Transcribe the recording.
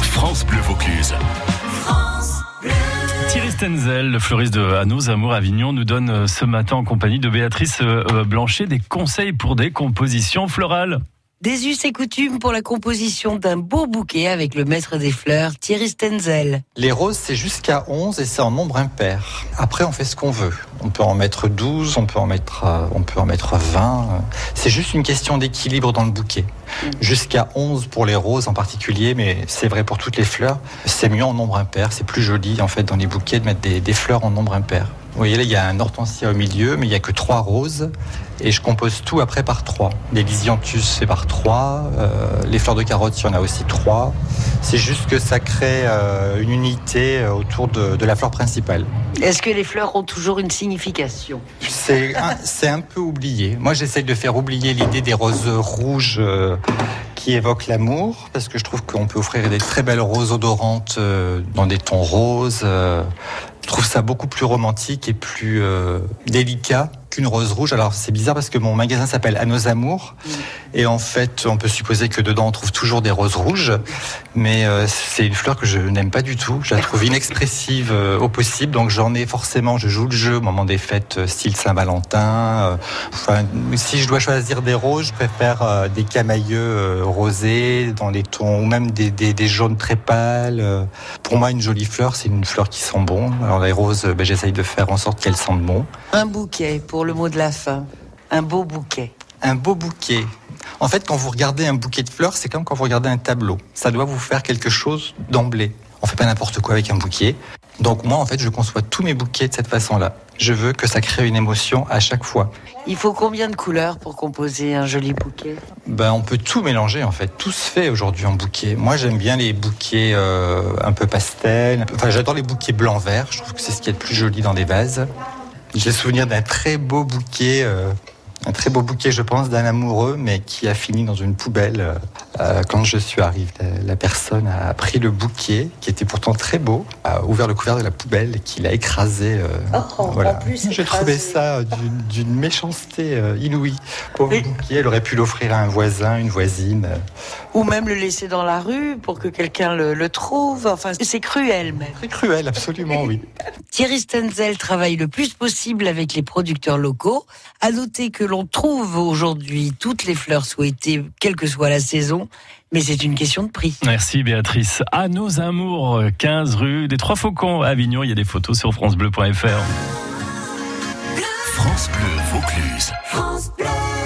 France Bleu Vaucluse. Thierry Stenzel, le fleuriste de À nos amours Avignon, nous donne euh, ce matin en compagnie de Béatrice euh, euh, Blanchet des conseils pour des compositions florales. Des us et coutumes pour la composition d'un beau bouquet avec le maître des fleurs, Thierry Stenzel. Les roses, c'est jusqu'à 11 et c'est en nombre impair. Après, on fait ce qu'on veut. On peut en mettre 12, on peut en mettre, on peut en mettre 20. C'est juste une question d'équilibre dans le bouquet. Jusqu'à 11 pour les roses en particulier, mais c'est vrai pour toutes les fleurs. C'est mieux en nombre impair. C'est plus joli, en fait, dans les bouquets de mettre des, des fleurs en nombre impair. Vous voyez là, il y a un hortensia au milieu, mais il n'y a que trois roses. Et je compose tout après par trois. Les lysianthus, c'est par trois. Euh, les fleurs de carotte, il y en a aussi trois. C'est juste que ça crée euh, une unité euh, autour de, de la fleur principale. Est-ce que les fleurs ont toujours une signification? C'est un, peu oublié. Moi, j'essaye de faire oublier l'idée des roses rouges euh, qui évoquent l'amour, parce que je trouve qu'on peut offrir des très belles roses odorantes euh, dans des tons roses. euh. je trouve ça beaucoup plus romantique et plus euh, délicat qu'une rose rouge. Alors, c'est bizarre parce que mon magasin s'appelle À nos amours. Et en fait, on peut supposer que dedans, on trouve toujours des roses rouges. Mais euh, c'est une fleur que je n'aime pas du tout. Je la trouve inexpressive euh, au possible. Donc j'en ai forcément, je joue le jeu au moment des fêtes euh, style Saint-Valentin. Euh, si je dois choisir des roses, je préfère des camailleux rosés dans les tons, ou même des, jaunes très pâles. Pour moi, une jolie fleur, c'est une fleur qui sent bon. Alors les roses, ben, j'essaye de faire en sorte qu'elles sentent bon. Un bouquet pour le mot de la fin. Un beau bouquet. Un beau bouquet. En fait, quand vous regardez un bouquet de fleurs, c'est comme quand vous regardez un tableau. Ça doit vous faire quelque chose d'emblée. On fait pas n'importe quoi avec un bouquet. Donc moi, en fait, je conçois tous mes bouquets de cette façon-là. Je veux que ça crée une émotion à chaque fois. Il faut combien de couleurs pour composer un joli bouquet? Ben, on peut tout mélanger en fait. Tout se fait aujourd'hui en bouquet. Moi, j'aime bien les bouquets euh, un peu pastel. Enfin, j'adore les bouquets blanc-vert. Je trouve que c'est ce qu'il y a de plus joli dans des vases. J'ai souvenir d'un très beau bouquet, euh, un très beau bouquet, je pense, d'un amoureux, mais qui a fini dans une poubelle. euh, euh, quand je suis arrivé, la, la personne a pris le bouquet, qui était pourtant très beau, a ouvert le couvert de la poubelle et qui l'a écrasé. euh, Oh, en plus, J'ai trouvé ça d'une- méchanceté euh, inouïe. Pauvre elle aurait pu l'offrir à un voisin, une voisine. Ou même le laisser dans la rue pour que quelqu'un le, le trouve. Enfin, c'est cruel même. Très cruel, absolument, oui. Thierry Stenzel travaille le plus possible avec les producteurs locaux. À noter que l'on trouve aujourd'hui toutes les fleurs souhaitées, quelle que soit la saison, mais c'est une question de prix. Merci Béatrice. À nos amours, 15 rue des Trois Faucons à Avignon. Il y a des photos sur francebleu.fr. France Bleu Vaucluse. France Bleu.